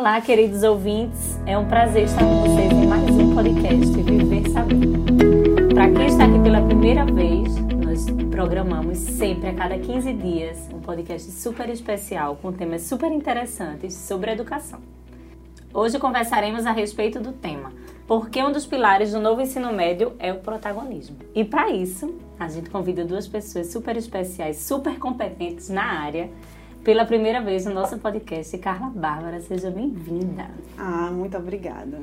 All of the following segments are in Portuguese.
Olá, queridos ouvintes. É um prazer estar com vocês em mais um podcast Viver Sabendo. Para quem está aqui pela primeira vez, nós programamos sempre a cada 15 dias um podcast super especial com temas super interessantes sobre educação. Hoje conversaremos a respeito do tema porque um dos pilares do novo ensino médio é o protagonismo. E para isso, a gente convida duas pessoas super especiais, super competentes na área pela primeira vez no nosso podcast. Carla Bárbara, seja bem-vinda. Ah, muito obrigada.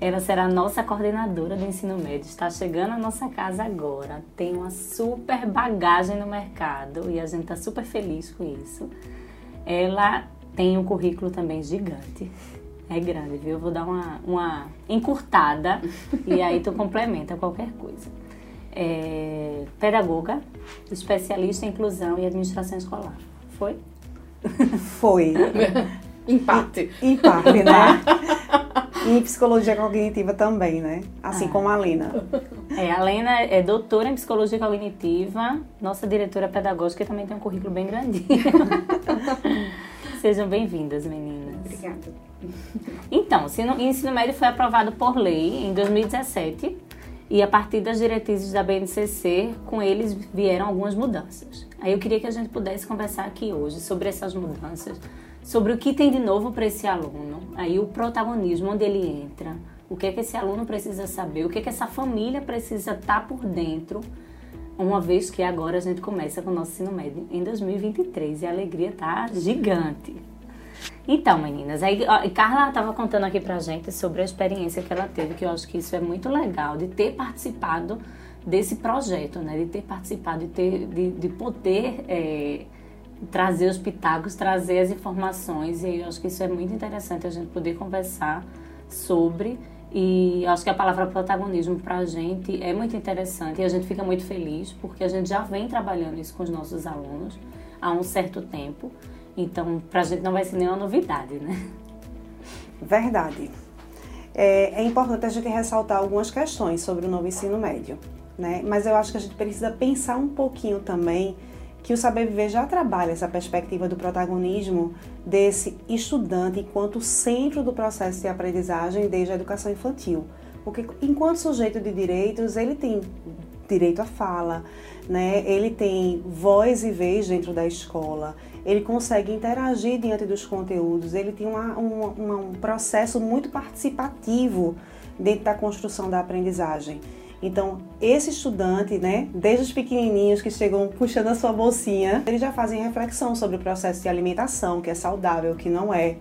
Ela será a nossa coordenadora do ensino médio, está chegando à nossa casa agora, tem uma super bagagem no mercado e a gente está super feliz com isso. Ela tem um currículo também gigante. É grande, viu? Eu vou dar uma, uma encurtada e aí tu complementa qualquer coisa. É, pedagoga, especialista em inclusão e administração escolar. Foi? Foi. Empate. Empate, né? e psicologia cognitiva também, né? Assim ah. como a Lena. É, a Lena é doutora em psicologia cognitiva, nossa diretora pedagógica e também tem um currículo bem grandinho. Sejam bem-vindas, meninas. Obrigada. Então, o ensino médio foi aprovado por lei em 2017 e a partir das diretrizes da BNCC, com eles vieram algumas mudanças. Aí eu queria que a gente pudesse conversar aqui hoje sobre essas mudanças, sobre o que tem de novo para esse aluno, aí o protagonismo, onde ele entra, o que é que esse aluno precisa saber, o que é que essa família precisa estar tá por dentro, uma vez que agora a gente começa com o nosso ensino médio em 2023 e a alegria tá gigante. Então, meninas, aí ó, Carla estava contando aqui pra gente sobre a experiência que ela teve, que eu acho que isso é muito legal, de ter participado desse projeto, né? De ter participado, de, ter, de, de poder é, trazer os pitagos, trazer as informações, e eu acho que isso é muito interessante a gente poder conversar sobre. E acho que a palavra protagonismo para a gente é muito interessante e a gente fica muito feliz porque a gente já vem trabalhando isso com os nossos alunos há um certo tempo. Então, para a gente não vai ser nenhuma novidade, né? Verdade. É, é, importante a gente ressaltar algumas questões sobre o novo ensino médio, né? Mas eu acho que a gente precisa pensar um pouquinho também que o Saber Viver já trabalha essa perspectiva do protagonismo desse estudante enquanto centro do processo de aprendizagem desde a educação infantil. Porque enquanto sujeito de direitos, ele tem direito à fala, né? ele tem voz e vez dentro da escola, ele consegue interagir diante dos conteúdos, ele tem uma, uma, um processo muito participativo dentro da construção da aprendizagem. Então, esse estudante, né, desde os pequenininhos que chegam puxando a sua bolsinha, eles já fazem reflexão sobre o processo de alimentação, que é saudável, que não é.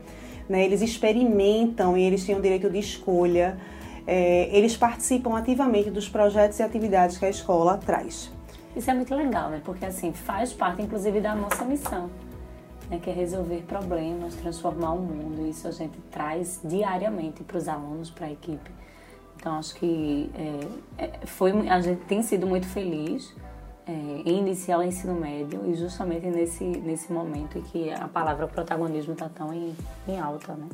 Né? Eles experimentam e eles têm o direito de escolha. É, eles participam ativamente dos projetos e atividades que a escola traz. Isso é muito legal, né? Porque assim faz parte, inclusive, da nossa missão né, que é resolver problemas, transformar o mundo. Isso a gente traz diariamente para os alunos, para a equipe. Então acho que é, é, foi, a gente tem sido muito feliz é, em iniciar o ensino médio e justamente nesse, nesse momento em que a palavra protagonismo está tão em, em alta, né?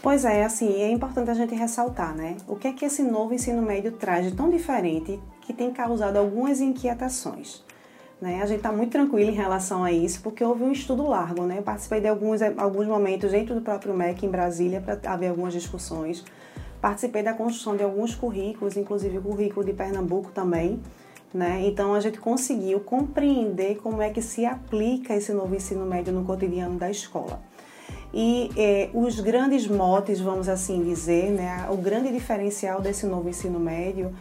Pois é, assim, é importante a gente ressaltar, né? O que é que esse novo ensino médio traz de tão diferente que tem causado algumas inquietações. Né? A gente está muito tranquilo em relação a isso, porque houve um estudo largo. Né? Eu participei de alguns, alguns momentos dentro do próprio MEC em Brasília para haver algumas discussões. Participei da construção de alguns currículos, inclusive o currículo de Pernambuco também. Né? Então a gente conseguiu compreender como é que se aplica esse novo ensino médio no cotidiano da escola. E eh, os grandes motes, vamos assim dizer, né? o grande diferencial desse novo ensino médio,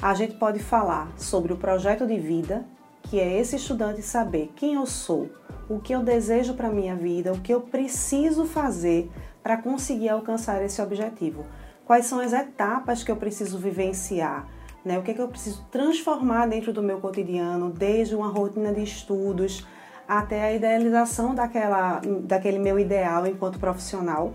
a gente pode falar sobre o projeto de vida, que é esse estudante saber quem eu sou, o que eu desejo para minha vida, o que eu preciso fazer para conseguir alcançar esse objetivo. Quais são as etapas que eu preciso vivenciar? Né? O que, é que eu preciso transformar dentro do meu cotidiano, desde uma rotina de estudos até a idealização daquela, daquele meu ideal enquanto profissional.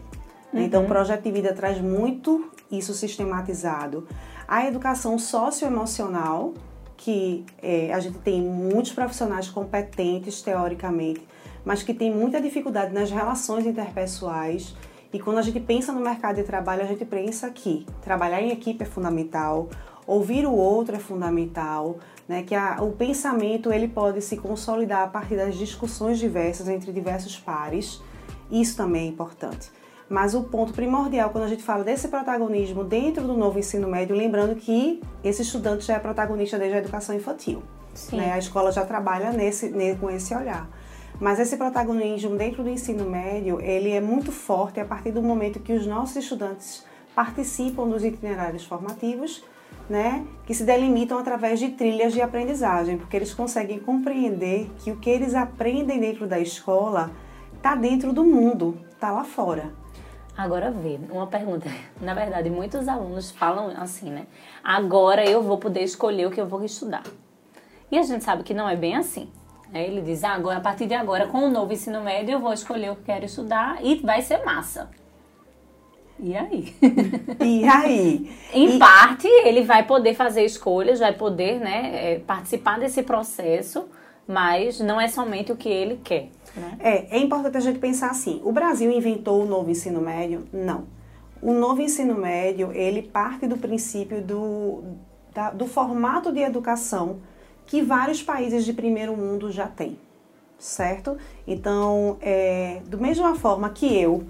Né? Então, uhum. Então, o projeto de vida traz muito isso sistematizado. A educação socioemocional, que é, a gente tem muitos profissionais competentes teoricamente, mas que tem muita dificuldade nas relações interpessoais. E quando a gente pensa no mercado de trabalho, a gente pensa que trabalhar em equipe é fundamental, ouvir o outro é fundamental, né? que a, o pensamento ele pode se consolidar a partir das discussões diversas entre diversos pares. Isso também é importante. Mas o ponto primordial quando a gente fala desse protagonismo dentro do novo ensino médio, lembrando que esse estudante já é protagonista desde a educação infantil. Né? A escola já trabalha nesse, com esse olhar. Mas esse protagonismo dentro do ensino médio, ele é muito forte a partir do momento que os nossos estudantes participam dos itinerários formativos, né, que se delimitam através de trilhas de aprendizagem, porque eles conseguem compreender que o que eles aprendem dentro da escola está dentro do mundo, está lá fora. Agora vê, uma pergunta. Na verdade, muitos alunos falam assim, né? Agora eu vou poder escolher o que eu vou estudar. E a gente sabe que não é bem assim. Ele diz, ah, agora, a partir de agora, com o novo ensino médio, eu vou escolher o que quero estudar e vai ser massa. E aí? E aí? em e... parte, ele vai poder fazer escolhas, vai poder né, é, participar desse processo, mas não é somente o que ele quer. Né? É, é importante a gente pensar assim, o Brasil inventou o novo ensino médio? Não. O novo ensino médio, ele parte do princípio do, da, do formato de educação que vários países de primeiro mundo já têm, certo? Então, é, do mesma forma que eu,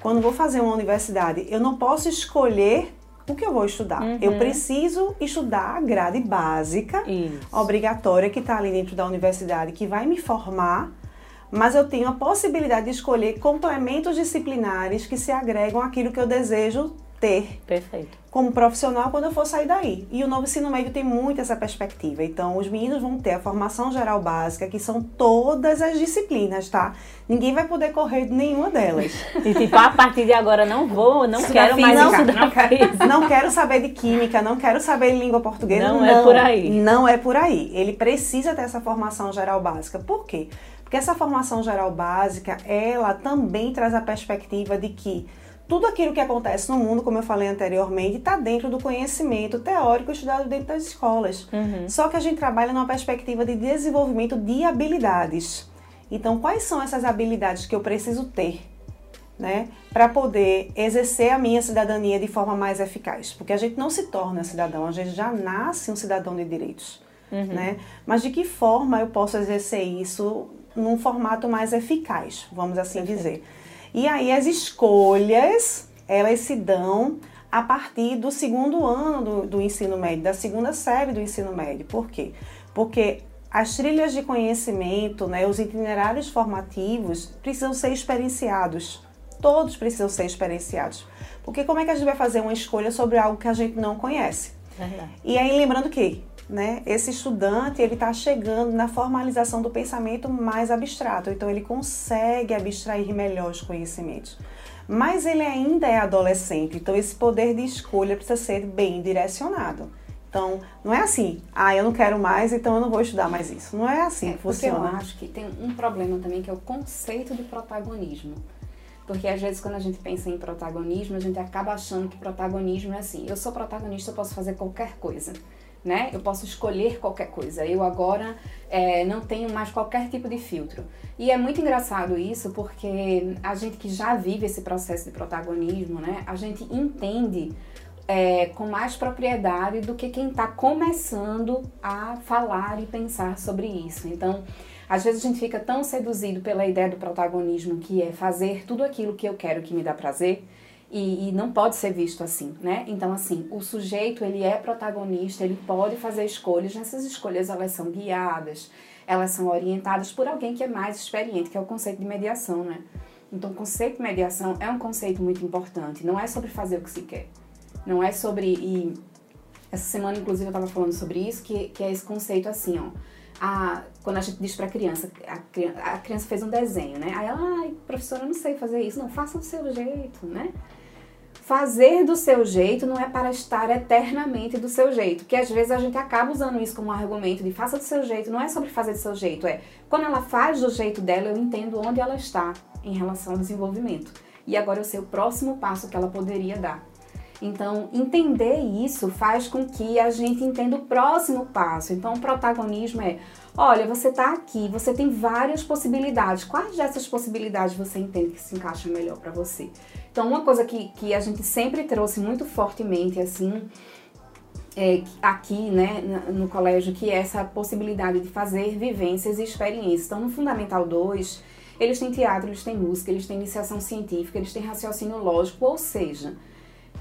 quando vou fazer uma universidade, eu não posso escolher o que eu vou estudar. Uhum. Eu preciso estudar a grade básica, Isso. obrigatória, que está ali dentro da universidade, que vai me formar, mas eu tenho a possibilidade de escolher complementos disciplinares que se agregam àquilo que eu desejo ter. Perfeito. Como profissional quando eu for sair daí. E o novo ensino médio tem muito essa perspectiva. Então, os meninos vão ter a formação geral básica, que são todas as disciplinas, tá? Ninguém vai poder correr de nenhuma delas. E tipo, a partir de agora não vou, não quero mais não, não, quero, não quero saber de química, não quero saber de língua portuguesa. Não, não é por aí. Não é por aí. Ele precisa ter essa formação geral básica. Por quê? Porque essa formação geral básica, ela também traz a perspectiva de que tudo aquilo que acontece no mundo, como eu falei anteriormente, está dentro do conhecimento teórico estudado dentro das escolas. Uhum. Só que a gente trabalha numa perspectiva de desenvolvimento de habilidades. Então, quais são essas habilidades que eu preciso ter? Né, para poder exercer a minha cidadania de forma mais eficaz. Porque a gente não se torna cidadão, a gente já nasce um cidadão de direitos. Uhum. Né? Mas de que forma eu posso exercer isso num formato mais eficaz, vamos assim Perfeito. dizer? E aí as escolhas, elas se dão a partir do segundo ano do, do ensino médio, da segunda série do ensino médio. Por quê? Porque as trilhas de conhecimento, né, os itinerários formativos precisam ser experienciados. Todos precisam ser experienciados. Porque como é que a gente vai fazer uma escolha sobre algo que a gente não conhece? Verdade. E aí lembrando que né, esse estudante ele está chegando na formalização do pensamento mais abstrato, então ele consegue abstrair melhor os conhecimentos. Mas ele ainda é adolescente, então esse poder de escolha precisa ser bem direcionado. Então, não é assim, ah, eu não quero mais, então eu não vou estudar mais isso. Não é assim é, que funciona. eu acho que tem um problema também, que é o conceito de protagonismo. Porque às vezes quando a gente pensa em protagonismo, a gente acaba achando que protagonismo é assim, eu sou protagonista, eu posso fazer qualquer coisa né? Eu posso escolher qualquer coisa. Eu agora é, não tenho mais qualquer tipo de filtro. E é muito engraçado isso porque a gente que já vive esse processo de protagonismo, né? A gente entende é, com mais propriedade do que quem está começando a falar e pensar sobre isso. Então, às vezes a gente fica tão seduzido pela ideia do protagonismo que é fazer tudo aquilo que eu quero que me dá prazer e, e, não pode ser visto assim, né? Então, assim, o sujeito, ele é protagonista, ele pode fazer escolhas, nessas escolhas elas são guiadas, elas são orientadas por alguém que é mais experiente, que é o conceito de mediação, né? Então, o conceito de mediação é um conceito muito importante, não é sobre fazer o que se quer, não é sobre... E essa semana, inclusive, eu estava falando sobre isso, que, que é esse conceito assim, ó, a, quando a gente diz para a criança, a criança fez um desenho, né? Aí ela, ai, professora, eu não sei fazer isso. Não, faça do seu jeito, né? Fazer do seu jeito não é para estar eternamente do seu jeito, que às vezes a gente acaba usando isso como um argumento de faça do seu jeito, não é sobre fazer do seu jeito, é quando ela faz do jeito dela, eu entendo onde ela está em relação ao desenvolvimento. E agora eu sei o próximo passo que ela poderia dar. Então, entender isso faz com que a gente entenda o próximo passo. Então, o protagonismo é: olha, você está aqui, você tem várias possibilidades. Quais dessas possibilidades você entende que se encaixa melhor para você? Então, uma coisa que, que a gente sempre trouxe muito fortemente, assim, é, aqui, né, no colégio, que é essa possibilidade de fazer vivências e experiências. Então, no Fundamental 2, Eles têm teatro, eles têm música, eles têm iniciação científica, eles têm raciocínio lógico, ou seja,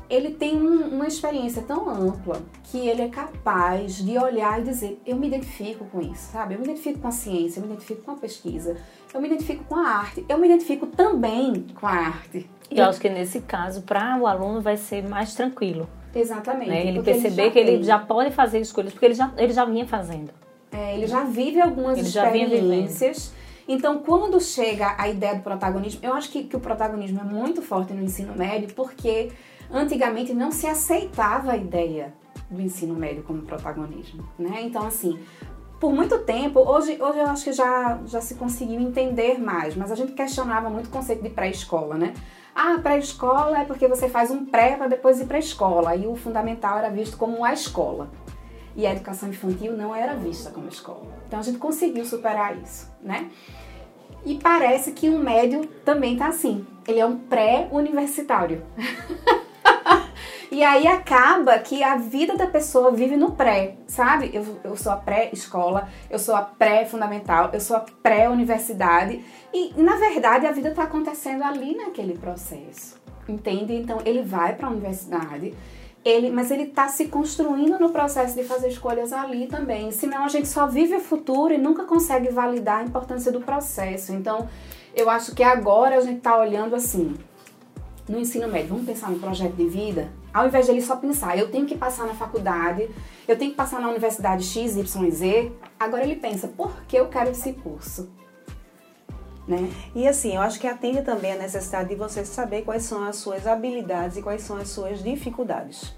ele tem um, uma experiência tão ampla que ele é capaz de olhar e dizer: eu me identifico com isso, sabe? Eu me identifico com a ciência, eu me identifico com a pesquisa, eu me identifico com a arte, eu me identifico também com a arte. E eu acho que nesse caso, para o aluno, vai ser mais tranquilo. Exatamente. Né? Ele perceber ele que ele já pode fazer escolhas, porque ele já, ele já vinha fazendo. É, ele já vive algumas ele experiências. Então, quando chega a ideia do protagonismo, eu acho que, que o protagonismo é muito forte no ensino médio, porque antigamente não se aceitava a ideia do ensino médio como protagonismo, né? Então, assim, por muito tempo, hoje, hoje eu acho que já, já se conseguiu entender mais, mas a gente questionava muito o conceito de pré-escola, né? Ah, pré-escola é porque você faz um pré para depois ir para a escola, e o fundamental era visto como a escola. E a educação infantil não era vista como escola. Então a gente conseguiu superar isso, né? E parece que o médio também tá assim. Ele é um pré-universitário. E aí acaba que a vida da pessoa vive no pré, sabe? Eu, eu sou a pré-escola, eu sou a pré-fundamental, eu sou a pré-universidade. E, na verdade, a vida está acontecendo ali naquele processo, entende? Então, ele vai para a universidade, ele, mas ele está se construindo no processo de fazer escolhas ali também. Senão, a gente só vive o futuro e nunca consegue validar a importância do processo. Então, eu acho que agora a gente está olhando assim, no ensino médio, vamos pensar no projeto de vida? Ao invés de ele só pensar, eu tenho que passar na faculdade, eu tenho que passar na universidade X, Y, Z, agora ele pensa, por que eu quero esse curso? Né? E assim, eu acho que atende também a necessidade de você saber quais são as suas habilidades e quais são as suas dificuldades,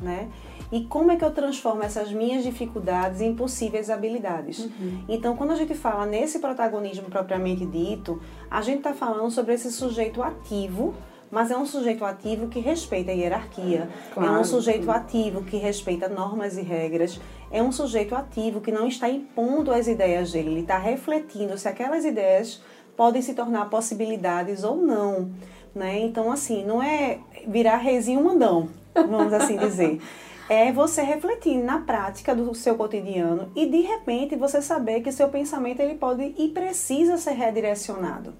né? E como é que eu transformo essas minhas dificuldades em possíveis habilidades? Uhum. Então, quando a gente fala nesse protagonismo propriamente dito, a gente está falando sobre esse sujeito ativo mas é um sujeito ativo que respeita a hierarquia, claro. é um sujeito ativo que respeita normas e regras, é um sujeito ativo que não está impondo as ideias dele, ele está refletindo se aquelas ideias podem se tornar possibilidades ou não. Né? Então, assim, não é virar reizinho mandão, vamos assim dizer. É você refletir na prática do seu cotidiano e de repente você saber que seu pensamento ele pode e precisa ser redirecionado.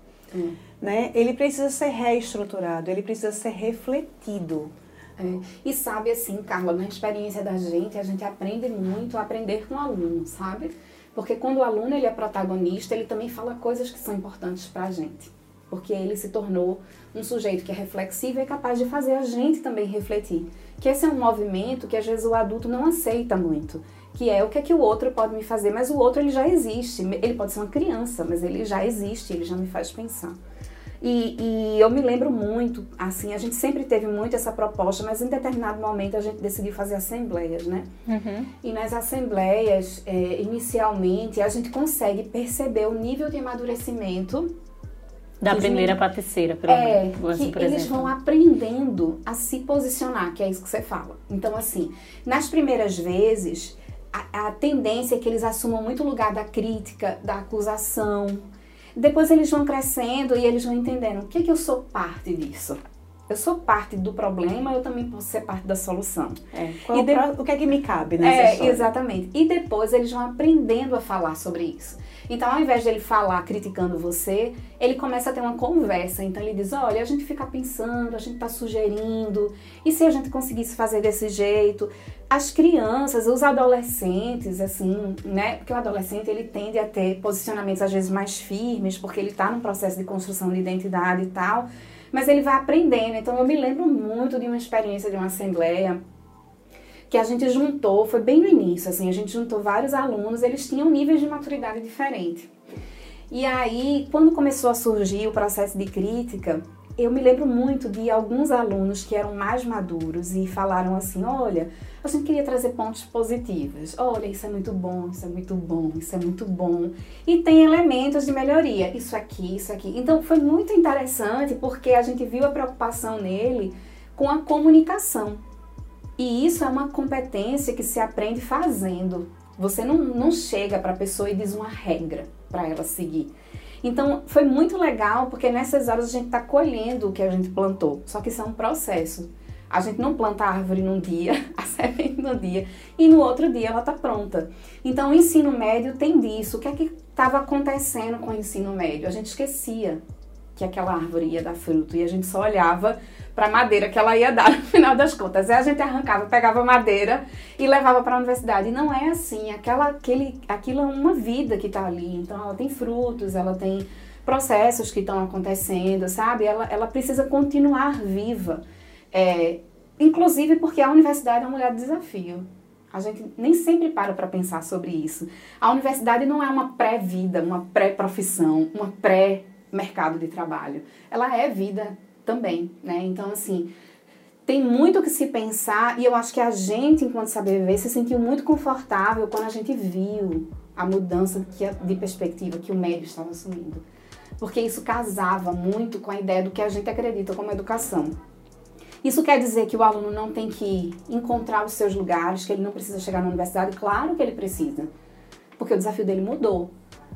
Né? Ele precisa ser reestruturado, ele precisa ser refletido. É. E sabe assim, Carla, na experiência da gente, a gente aprende muito a aprender com o aluno, sabe? Porque quando o aluno ele é protagonista, ele também fala coisas que são importantes para a gente. Porque ele se tornou um sujeito que é reflexivo e é capaz de fazer a gente também refletir. Que esse é um movimento que às vezes o adulto não aceita muito. Que é o que é que o outro pode me fazer, mas o outro ele já existe. Ele pode ser uma criança, mas ele já existe, ele já me faz pensar. E, e, eu me lembro muito, assim, a gente sempre teve muito essa proposta, mas em determinado momento a gente decidiu fazer assembleias, né? Uhum. E nas assembleias, é, inicialmente, a gente consegue perceber o nível de amadurecimento da primeira para a terceira, pelo é, assim, que eles vão aprendendo a se posicionar, que é isso que você fala. Então, assim, nas primeiras vezes, a, a tendência é que eles assumam muito o lugar da crítica, da acusação, depois eles vão crescendo e eles vão entendendo o que, que eu sou parte disso. Eu sou parte do problema, eu também posso ser parte da solução. É. Qual, de... O que é que me cabe nessa é, história? Exatamente. E depois eles vão aprendendo a falar sobre isso. Então, ao invés de ele falar criticando você, ele começa a ter uma conversa. Então, ele diz: Olha, a gente fica pensando, a gente está sugerindo, e se a gente conseguisse fazer desse jeito? As crianças, os adolescentes, assim, né? Porque o adolescente ele tende a ter posicionamentos às vezes mais firmes, porque ele está num processo de construção de identidade e tal, mas ele vai aprendendo. Então, eu me lembro muito de uma experiência de uma assembleia que a gente juntou, foi bem no início, assim, a gente juntou vários alunos, eles tinham níveis de maturidade diferentes. E aí, quando começou a surgir o processo de crítica, eu me lembro muito de alguns alunos que eram mais maduros e falaram assim: olha, a gente queria trazer pontos positivos. Olha, isso é muito bom, isso é muito bom, isso é muito bom. E tem elementos de melhoria, isso aqui, isso aqui. Então foi muito interessante porque a gente viu a preocupação nele com a comunicação. E isso é uma competência que se aprende fazendo. Você não, não chega para a pessoa e diz uma regra para ela seguir. Então foi muito legal porque nessas horas a gente está colhendo o que a gente plantou. Só que isso é um processo. A gente não planta a árvore num dia, a semente num dia, e no outro dia ela está pronta. Então, o ensino médio tem disso. O que é que estava acontecendo com o ensino médio? A gente esquecia que aquela árvore ia dar fruto e a gente só olhava para a madeira que ela ia dar no final das contas. Aí a gente arrancava, pegava madeira e levava para a universidade. E não é assim, aquela, aquele, aquilo é uma vida que está ali. Então ela tem frutos, ela tem processos que estão acontecendo, sabe? Ela, ela precisa continuar viva. É, inclusive porque a universidade é um lugar de desafio. A gente nem sempre para para pensar sobre isso. A universidade não é uma pré-vida, uma pré-profissão, uma pré-mercado de trabalho. Ela é vida também, né? Então, assim, tem muito que se pensar e eu acho que a gente, enquanto saber viver, se sentiu muito confortável quando a gente viu a mudança de perspectiva que o médio estava assumindo. Porque isso casava muito com a ideia do que a gente acredita como educação. Isso quer dizer que o aluno não tem que encontrar os seus lugares, que ele não precisa chegar na universidade? Claro que ele precisa, porque o desafio dele mudou,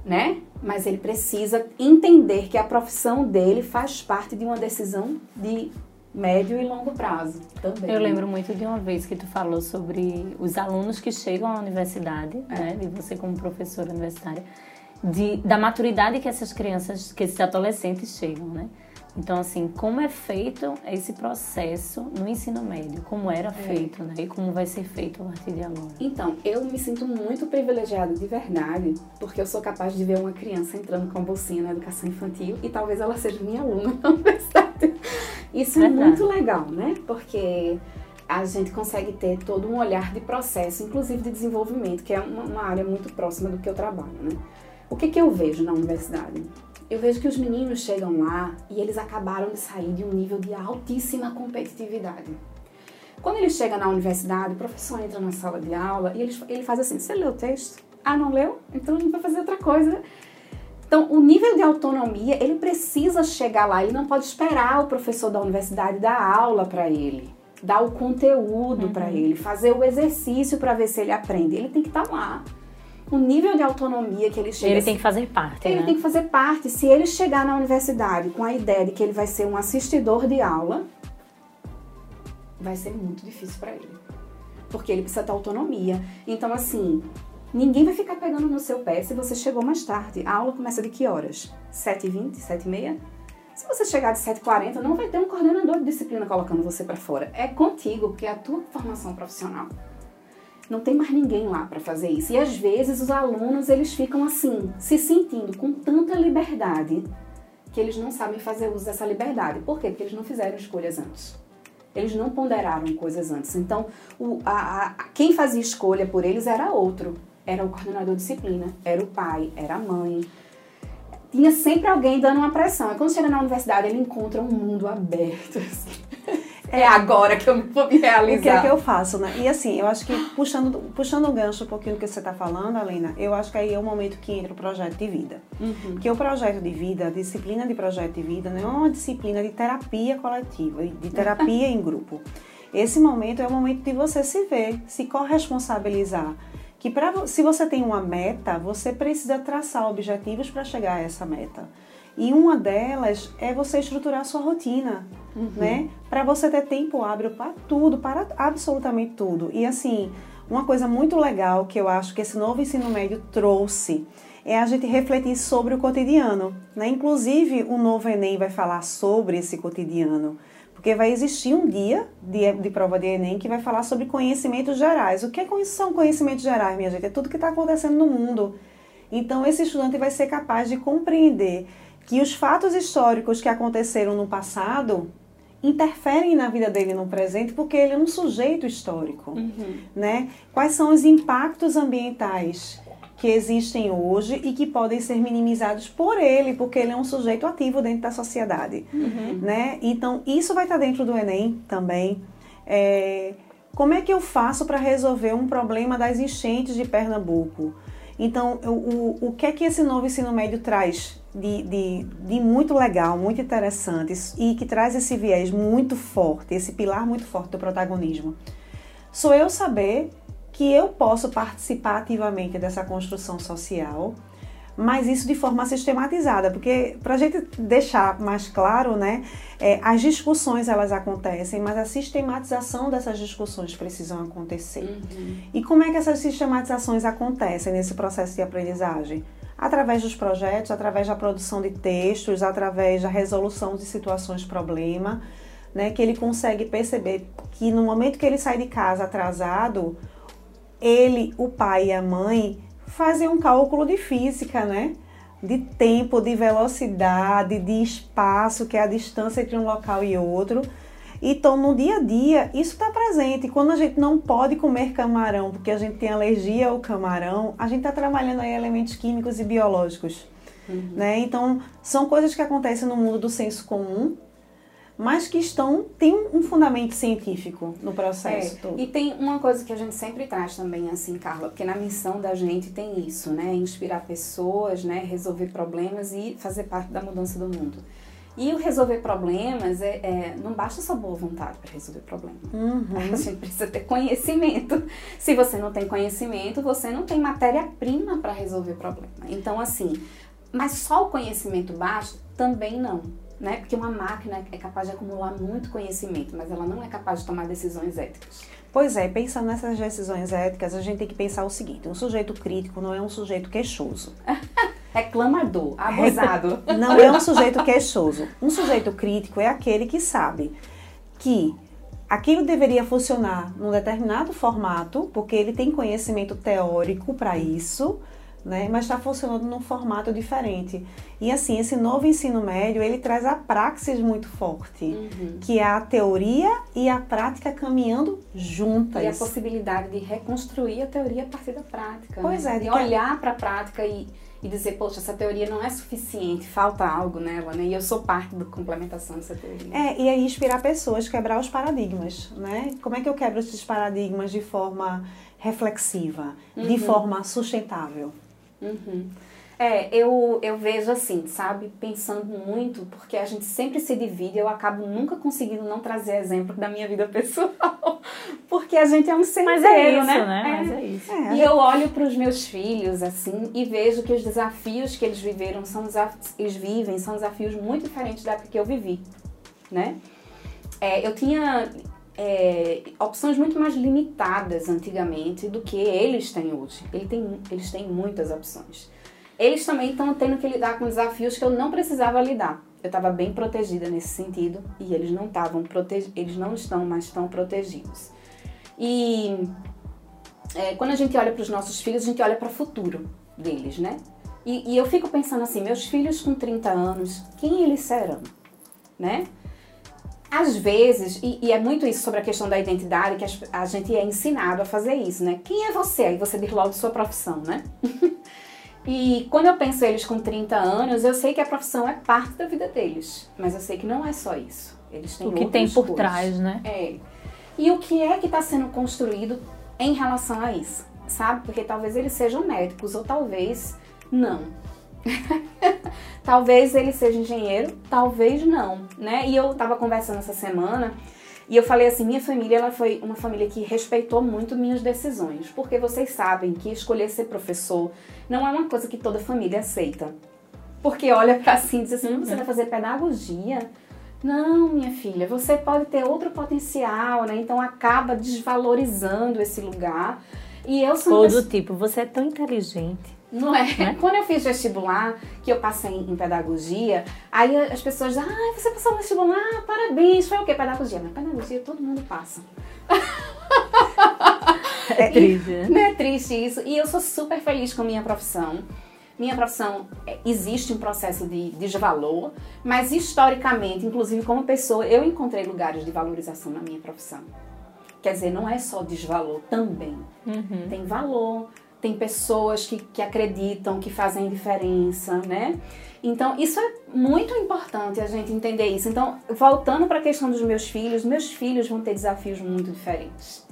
né? Mas ele precisa entender que a profissão dele faz parte de uma decisão de médio e longo prazo também. Eu lembro muito de uma vez que tu falou sobre os alunos que chegam à universidade, é. né? De você como professora universitária, de, da maturidade que essas crianças, que esses adolescentes chegam, né? Então, assim, como é feito esse processo no ensino médio? Como era é. feito, né? E como vai ser feito a partir de agora? Então, eu me sinto muito privilegiada de verdade, porque eu sou capaz de ver uma criança entrando com a bolsinha na educação infantil e talvez ela seja minha aluna na universidade. Isso é muito legal, né? Porque a gente consegue ter todo um olhar de processo, inclusive de desenvolvimento, que é uma, uma área muito próxima do que eu trabalho, né? O que, que eu vejo na universidade? Eu vejo que os meninos chegam lá e eles acabaram de sair de um nível de altíssima competitividade. Quando ele chega na universidade, o professor entra na sala de aula e ele, ele faz assim: Você leu o texto? Ah, não leu? Então a gente vai fazer outra coisa. Então, o nível de autonomia, ele precisa chegar lá, ele não pode esperar o professor da universidade dar aula para ele, dar o conteúdo uhum. para ele, fazer o exercício para ver se ele aprende. Ele tem que estar tá lá o nível de autonomia que ele chega. Ele tem que fazer parte. Ele né? tem que fazer parte. Se ele chegar na universidade com a ideia de que ele vai ser um assistidor de aula, vai ser muito difícil para ele. Porque ele precisa ter autonomia. Então, assim, ninguém vai ficar pegando no seu pé se você chegou mais tarde. A aula começa de que horas? 7h20, 7h30? Se você chegar de 7h40, não vai ter um coordenador de disciplina colocando você para fora. É contigo, porque é a tua formação profissional não tem mais ninguém lá para fazer isso. E às vezes os alunos eles ficam assim, se sentindo com tanta liberdade que eles não sabem fazer uso dessa liberdade. Por quê? Porque eles não fizeram escolhas antes. Eles não ponderaram coisas antes. Então, o, a, a, quem fazia escolha por eles era outro. Era o coordenador de disciplina, era o pai, era a mãe. Tinha sempre alguém dando uma pressão. E quando chega na universidade, ele encontra um mundo aberto. Assim é agora que eu vou me realizar. O que é que eu faço, né? E assim, eu acho que puxando, puxando o gancho um pouquinho do que você está falando, Alena, eu acho que aí é o momento que entra o projeto de vida. Uhum. Porque o projeto de vida, a disciplina de projeto de vida, não é uma disciplina de terapia coletiva, de terapia em grupo. Esse momento é o momento de você se ver, se corresponsabilizar. Que pra, se você tem uma meta, você precisa traçar objetivos para chegar a essa meta. E uma delas é você estruturar a sua rotina, uhum. né? Para você ter tempo hábil para tudo, para absolutamente tudo. E assim, uma coisa muito legal que eu acho que esse novo ensino médio trouxe é a gente refletir sobre o cotidiano, né? Inclusive, o novo Enem vai falar sobre esse cotidiano, porque vai existir um dia de, de prova de Enem que vai falar sobre conhecimentos gerais. O que é são conhecimentos gerais, minha gente? É tudo que está acontecendo no mundo. Então, esse estudante vai ser capaz de compreender que os fatos históricos que aconteceram no passado interferem na vida dele no presente porque ele é um sujeito histórico, uhum. né? Quais são os impactos ambientais que existem hoje e que podem ser minimizados por ele, porque ele é um sujeito ativo dentro da sociedade, uhum. né? Então isso vai estar dentro do Enem também. É, como é que eu faço para resolver um problema das enchentes de Pernambuco? Então, o, o, o que é que esse novo ensino médio traz de, de, de, muito legal, muito interessante e que traz esse viés muito forte, esse pilar muito forte do protagonismo? Sou eu saber que eu posso participar ativamente dessa construção social, mas isso de forma sistematizada, porque para a gente deixar mais claro, né, é, as discussões elas acontecem, mas a sistematização dessas discussões precisam acontecer. Uhum. E como é que essas sistematizações acontecem nesse processo de aprendizagem? Através dos projetos, através da produção de textos, através da resolução de situações problema, né, que ele consegue perceber que no momento que ele sai de casa atrasado, ele, o pai e a mãe fazer um cálculo de física, né? De tempo, de velocidade, de espaço, que é a distância entre um local e outro. Então, no dia a dia, isso está presente. Quando a gente não pode comer camarão porque a gente tem alergia ao camarão, a gente está trabalhando aí elementos químicos e biológicos. Uhum. Né? Então, são coisas que acontecem no mundo do senso comum, mas que estão tem um fundamento científico no processo é, todo. E tem uma coisa que a gente sempre traz também assim, Carla, porque na missão da gente tem isso, né, inspirar pessoas, né, resolver problemas e fazer parte da mudança do mundo. E o resolver problemas é, é não basta só boa vontade para resolver problema. Uhum. A gente precisa ter conhecimento. Se você não tem conhecimento, você não tem matéria-prima para resolver problema. Então, assim, mas só o conhecimento basta? Também não né? Porque uma máquina é capaz de acumular muito conhecimento, mas ela não é capaz de tomar decisões éticas. Pois é, pensando nessas decisões éticas, a gente tem que pensar o seguinte: um sujeito crítico não é um sujeito queixoso. Reclamador, abusado. não é um sujeito queixoso. Um sujeito crítico é aquele que sabe que aquilo deveria funcionar num determinado formato, porque ele tem conhecimento teórico para isso né? Mas está funcionando num formato diferente. E assim, esse novo ensino médio, ele traz a praxis muito forte, uhum. que é a teoria e a prática caminhando juntas. E a possibilidade de reconstruir a teoria a partir da prática. Pois né? é. De olhar para a prática e, e dizer, poxa, essa teoria não é suficiente, falta algo nela, né? E eu sou parte da complementação dessa teoria. É, e aí inspirar pessoas, quebrar os paradigmas, né? Como é que eu quebro esses paradigmas de forma reflexiva, uhum. de forma sustentável? Uhum. É, eu, eu vejo assim, sabe, pensando muito, porque a gente sempre se divide, eu acabo nunca conseguindo não trazer exemplo da minha vida pessoal, porque a gente é um ser Mas é isso, né? né? É. Mas é isso. É, e eu olho para os meus filhos, assim, e vejo que os desafios que eles viveram, são eles vivem, são desafios muito diferentes da que eu vivi, né? É, eu tinha é, opções muito mais limitadas antigamente do que eles têm hoje. Ele tem, eles têm muitas opções. Eles também estão tendo que lidar com desafios que eu não precisava lidar. Eu estava bem protegida nesse sentido e eles não estavam eles não estão mais tão protegidos. E é, quando a gente olha para os nossos filhos, a gente olha para o futuro deles, né? E, e eu fico pensando assim, meus filhos com 30 anos, quem eles serão, né? Às vezes, e, e, é muito isso sobre a questão da identidade, que a, a, gente é ensinado a fazer isso, né? Quem é você? Aí você diz logo sua profissão, né? e quando eu penso eles com 30 anos, eu sei que a profissão é parte da vida deles. Mas eu sei que não é só isso. Eles têm O que tem por coisas. trás, né? É. E o que é que está sendo construído em relação a isso? Sabe? Porque talvez eles sejam médicos ou talvez não. talvez ele seja engenheiro, talvez não, né? E eu tava conversando essa semana e eu falei assim, minha família ela foi uma família que respeitou muito minhas decisões, porque vocês sabem que escolher ser professor não é uma coisa que toda família aceita. Porque olha para si e diz assim, você vai fazer pedagogia? Não, minha filha, você pode ter outro potencial, né? Então acaba desvalorizando esse lugar. E eu sou Todo tipo, você é tão inteligente. Não é? Né? Quando eu fiz vestibular, que eu passei em pedagogia, aí as pessoas dizem, ah, você passou no vestibular, parabéns, foi o quê? Pedagogia. Mas pedagogia todo mundo passa. É triste. E, né? É triste isso. E eu sou super feliz com minha profissão. Minha profissão, é, existe um processo de desvalor, mas historicamente, inclusive como pessoa, eu encontrei lugares de valorização na minha profissão. Quer dizer, não é só desvalor, também. Uhum. Tem valor, tem pessoas que, que acreditam, que fazem diferença, né? Então, isso é muito importante a gente entender isso. Então, voltando para a questão dos meus filhos, meus filhos vão ter desafios muito diferentes.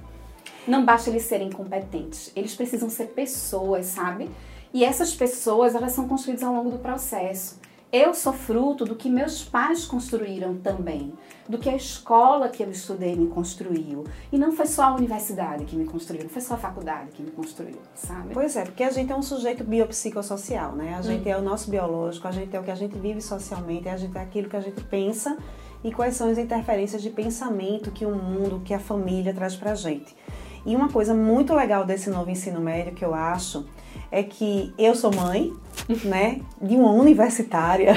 Não basta eles serem competentes, eles precisam ser pessoas, sabe? E essas pessoas, elas são construídas ao longo do processo. Eu sou fruto do que meus pais construíram também, do que a escola que eu estudei me construiu. E não foi só a universidade que me construiu, não foi só a faculdade que me construiu, sabe? Pois é, porque a gente é um sujeito biopsicossocial, né? A gente hum. é o nosso biológico, a gente é o que a gente vive socialmente, a gente é aquilo que a gente pensa e quais são as interferências de pensamento que o mundo, que a família traz pra gente. E uma coisa muito legal desse novo ensino médio que eu acho é que eu sou mãe, né, de uma universitária.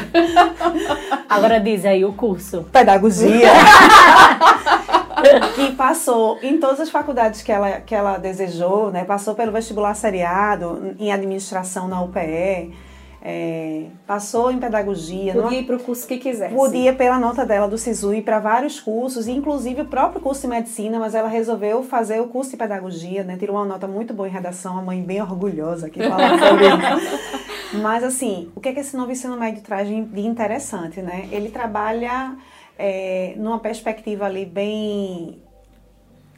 Agora diz aí o curso. Pedagogia. que passou em todas as faculdades que ela, que ela desejou, né? Passou pelo vestibular seriado em administração na UPE é, passou em pedagogia. Podia ir para o curso que quisesse. Podia, pela nota dela do SISU, ir para vários cursos, inclusive o próprio curso de medicina, mas ela resolveu fazer o curso de pedagogia, né? Tirou uma nota muito boa em redação, a mãe bem orgulhosa aqui falando sobre isso. Mas, assim, o que, é que esse novo ensino médio traz de interessante, né? Ele trabalha é, numa perspectiva ali bem,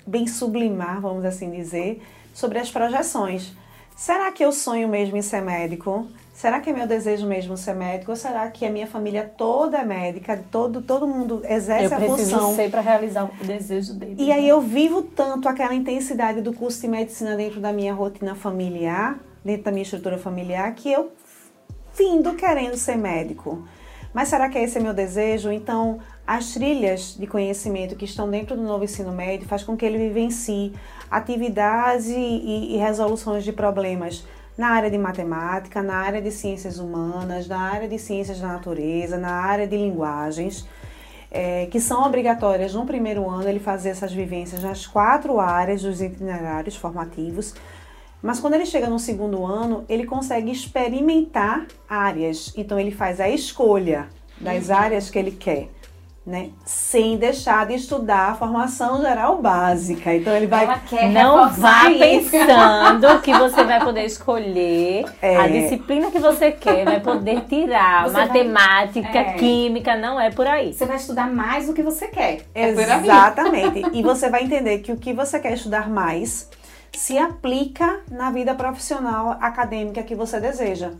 bem sublimar, vamos assim dizer, sobre as projeções. Será que eu sonho mesmo em ser médico? Será que é meu desejo mesmo ser médico? Ou será que a minha família toda é médica, todo, todo mundo exerce eu a função? Eu ser para realizar o desejo dele. E né? aí eu vivo tanto aquela intensidade do curso de medicina dentro da minha rotina familiar, dentro da minha estrutura familiar, que eu findo querendo ser médico. Mas será que esse é meu desejo? Então, as trilhas de conhecimento que estão dentro do novo ensino médio faz com que ele vivencie atividades e, e, e resoluções de problemas na área de matemática, na área de ciências humanas, na área de ciências da natureza, na área de linguagens, é, que são obrigatórias no primeiro ano ele fazer essas vivências nas quatro áreas dos itinerários formativos. Mas quando ele chega no segundo ano, ele consegue experimentar áreas. Então ele faz a escolha das áreas que ele quer né? Sem deixar de estudar a formação geral básica. Então ele vai. não vá pensando que você vai poder escolher é. a disciplina que você quer, vai poder tirar você matemática, vai... é. química, não é por aí. Você vai estudar mais o que você quer. É Exatamente. e você vai entender que o que você quer estudar mais se aplica na vida profissional acadêmica que você deseja.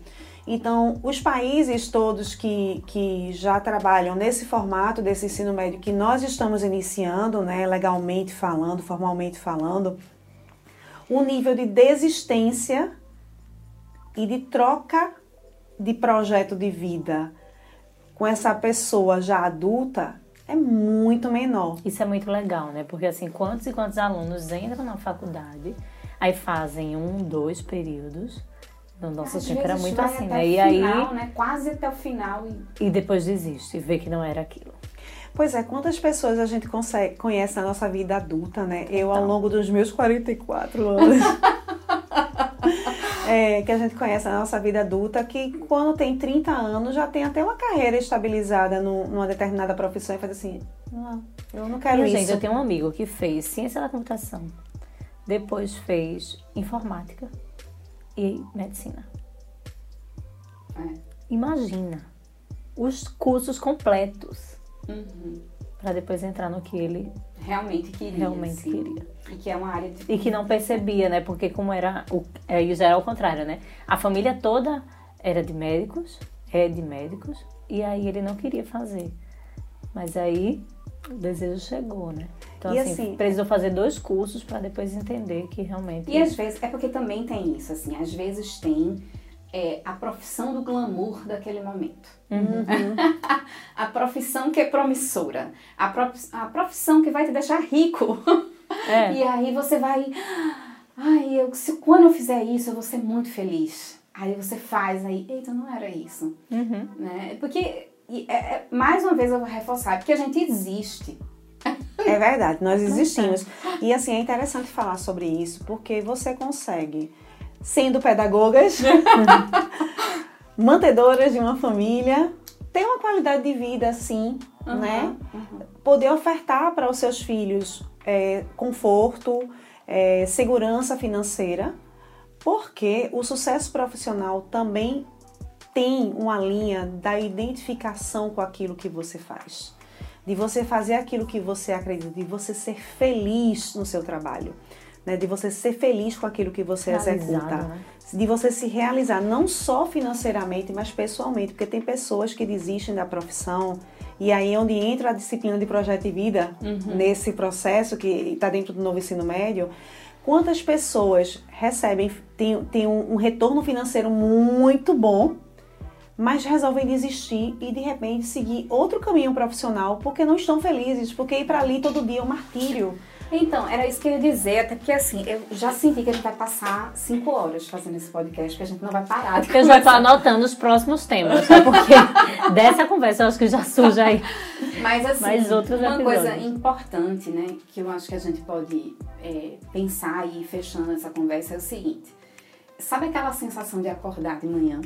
Então, os países todos que, que já trabalham nesse formato desse ensino médio que nós estamos iniciando, né, legalmente falando, formalmente falando, o nível de desistência e de troca de projeto de vida com essa pessoa já adulta é muito menor. Isso é muito legal, né? Porque assim, quantos e quantos alunos entram na faculdade, aí fazem um, dois períodos, no nosso Às tempo era muito assim, né? E final, aí, né? Quase até o final. E... e depois desiste e vê que não era aquilo. Pois é, quantas pessoas a gente consegue, conhece na nossa vida adulta, né? Eu, então. ao longo dos meus 44 anos, é, que a gente conhece na nossa vida adulta, que quando tem 30 anos já tem até uma carreira estabilizada no, numa determinada profissão e faz assim: não, eu não quero e, isso. Gente, eu tenho um amigo que fez ciência da computação, depois fez informática e medicina. É. Imagina os cursos completos uhum. para depois entrar no que ele realmente queria. Realmente sim. queria. E que é uma área de... E que não percebia, né? Porque como era o é, já era o contrário, né? A família toda era de médicos, é de médicos, e aí ele não queria fazer. Mas aí o desejo chegou, né? Então, assim, assim, precisou fazer dois cursos para depois entender que realmente. E às vezes, é porque também tem isso, assim, às vezes tem é, a profissão do glamour daquele momento. Uhum. a profissão que é promissora. A, prof, a profissão que vai te deixar rico. É. E aí você vai. Ai, eu, se, quando eu fizer isso, eu vou ser muito feliz. Aí você faz, aí, eita, não era isso. Uhum. Né? Porque, é, é, mais uma vez eu vou reforçar, porque a gente existe. É verdade, nós existimos. E assim, é interessante falar sobre isso, porque você consegue, sendo pedagogas, mantedoras de uma família, ter uma qualidade de vida assim, uhum, né? Uhum. Poder ofertar para os seus filhos é, conforto, é, segurança financeira, porque o sucesso profissional também tem uma linha da identificação com aquilo que você faz de você fazer aquilo que você acredita, de você ser feliz no seu trabalho. Né, de você ser feliz com aquilo que você Realizado, executa. Né? de você se realizar não só financeiramente, mas pessoalmente, porque tem pessoas que desistem da profissão e aí é onde entra a disciplina de projeto de vida uhum. nesse processo que está dentro do novo ensino médio. Quantas pessoas recebem, tem, tem um, um retorno financeiro muito bom, mas resolvem desistir e de repente seguir outro caminho profissional porque não estão felizes, porque ir para ali todo dia é um martírio. Então, era isso que eu ia dizer, até porque assim, eu já senti que a gente vai passar cinco horas fazendo esse podcast, que a gente não vai parar de Eu já estou anotando os próximos temas, tá? porque dessa conversa eu acho que já surge aí. Mas assim, Mais outros uma episódios. coisa importante, né, que eu acho que a gente pode é, pensar e ir fechando essa conversa é o seguinte. Sabe aquela sensação de acordar de manhã?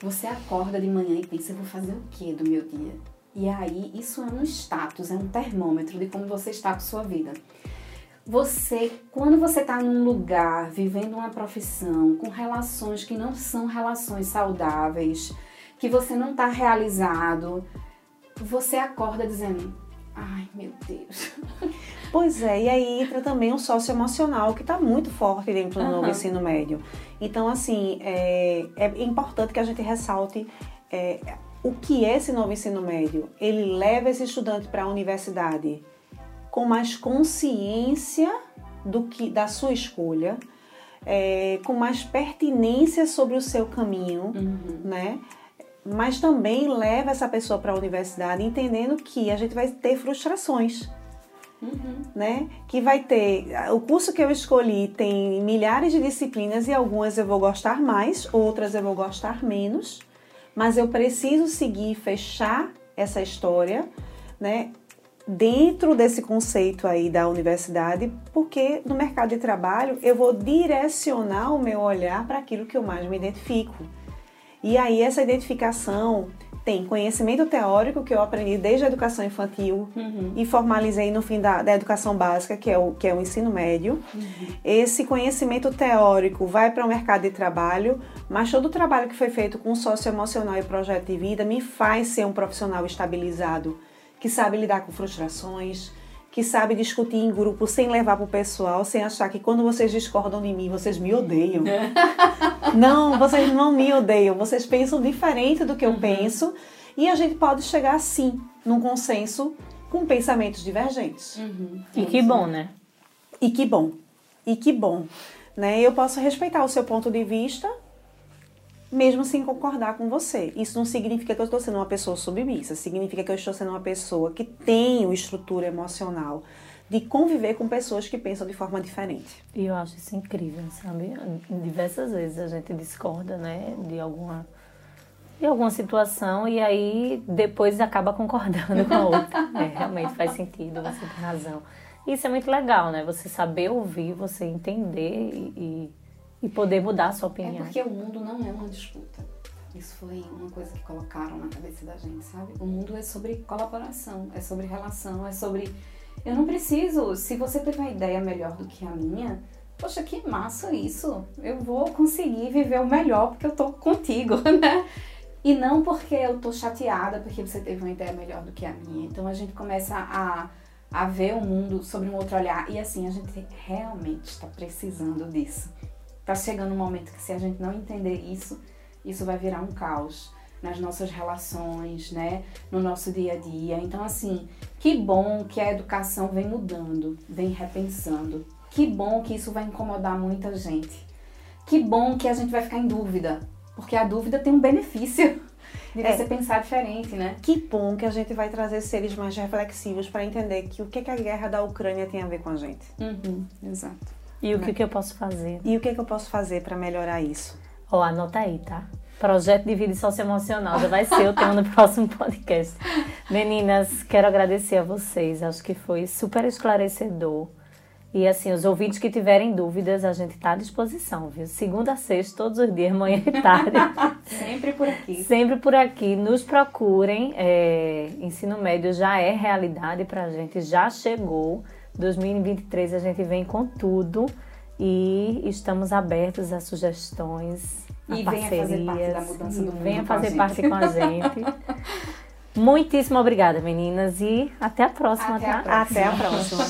Você acorda de manhã e pensa, eu vou fazer o que do meu dia? E aí, isso é um status, é um termômetro de como você está com sua vida. Você, quando você está num lugar, vivendo uma profissão, com relações que não são relações saudáveis, que você não está realizado, você acorda dizendo: Ai, meu Deus. Pois é, e aí entra também o socioemocional, que está muito forte dentro do uhum. novo ensino médio. Então, assim, é, é importante que a gente ressalte é, o que é esse novo ensino médio? Ele leva esse estudante para a universidade com mais consciência do que da sua escolha, é, com mais pertinência sobre o seu caminho, uhum. né? Mas também leva essa pessoa para a universidade entendendo que a gente vai ter frustrações. Uhum. Né? Que vai ter. O curso que eu escolhi tem milhares de disciplinas e algumas eu vou gostar mais, outras eu vou gostar menos mas eu preciso seguir, fechar essa história, né? Dentro desse conceito aí da universidade, porque no mercado de trabalho eu vou direcionar o meu olhar para aquilo que eu mais me identifico. E aí essa identificação tem conhecimento teórico que eu aprendi desde a educação infantil uhum. e formalizei no fim da, da, educação básica, que é o, que é o ensino médio. Uhum. Esse conhecimento teórico vai para o mercado de trabalho, mas todo o trabalho que foi feito com socioemocional e projeto de vida me faz ser um profissional estabilizado, que sabe lidar com frustrações, que sabe discutir em grupo sem levar para o pessoal, sem achar que quando vocês discordam de mim, vocês me odeiam. não, vocês não me odeiam, vocês pensam diferente do que eu uhum. penso e a gente pode chegar assim, num consenso com pensamentos divergentes. Uhum. E que bom, né? E que bom. E que bom. Né? Eu posso respeitar o seu ponto de vista mesmo sem concordar com você. Isso não significa que eu estou sendo uma pessoa submissa, significa que eu estou sendo uma pessoa que tem uma estrutura emocional de conviver com pessoas que pensam de forma diferente. E eu acho isso incrível, sabe? Diversas vezes a gente discorda, né, de alguma de alguma situação e aí depois acaba concordando com a outra. É, realmente faz sentido, você tem razão. Isso é muito legal, né? Você saber ouvir, você entender e, e poder mudar a sua opinião. É porque o mundo não é uma disputa. Isso foi uma coisa que colocaram na cabeça da gente, sabe? O mundo é sobre colaboração, é sobre relação, é sobre. Eu não preciso, se você teve uma ideia melhor do que a minha, poxa, que massa isso! Eu vou conseguir viver o melhor porque eu tô contigo, né? E não porque eu tô chateada porque você teve uma ideia melhor do que a minha. Então a gente começa a, a ver o mundo sobre um outro olhar. E assim, a gente realmente está precisando disso. Tá chegando um momento que se a gente não entender isso, isso vai virar um caos nas nossas relações, né, no nosso dia a dia. Então assim, que bom que a educação vem mudando, vem repensando. Que bom que isso vai incomodar muita gente. Que bom que a gente vai ficar em dúvida, porque a dúvida tem um benefício de é. você pensar diferente, né? Que bom que a gente vai trazer seres mais reflexivos para entender que o que, que a guerra da Ucrânia tem a ver com a gente. Uhum, exato. E o que, que eu posso fazer? E o que, que eu posso fazer para melhorar isso? Ó, oh, anota aí, tá? Projeto de vida socioemocional já vai ser o tema no próximo podcast. Meninas, quero agradecer a vocês. Acho que foi super esclarecedor. E assim, os ouvintes que tiverem dúvidas, a gente está à disposição, viu? Segunda a sexta, todos os dias, manhã e tarde. Sempre por aqui. Sempre por aqui. Nos procurem. É, ensino médio já é realidade para a gente, já chegou. 2023 a gente vem com tudo e estamos abertos a sugestões, a e parcerias. Venha fazer parte da mudança do mundo venha fazer com parte com a gente. Muitíssimo obrigada, meninas, e até a próxima, até tá? A próxima. Até a próxima.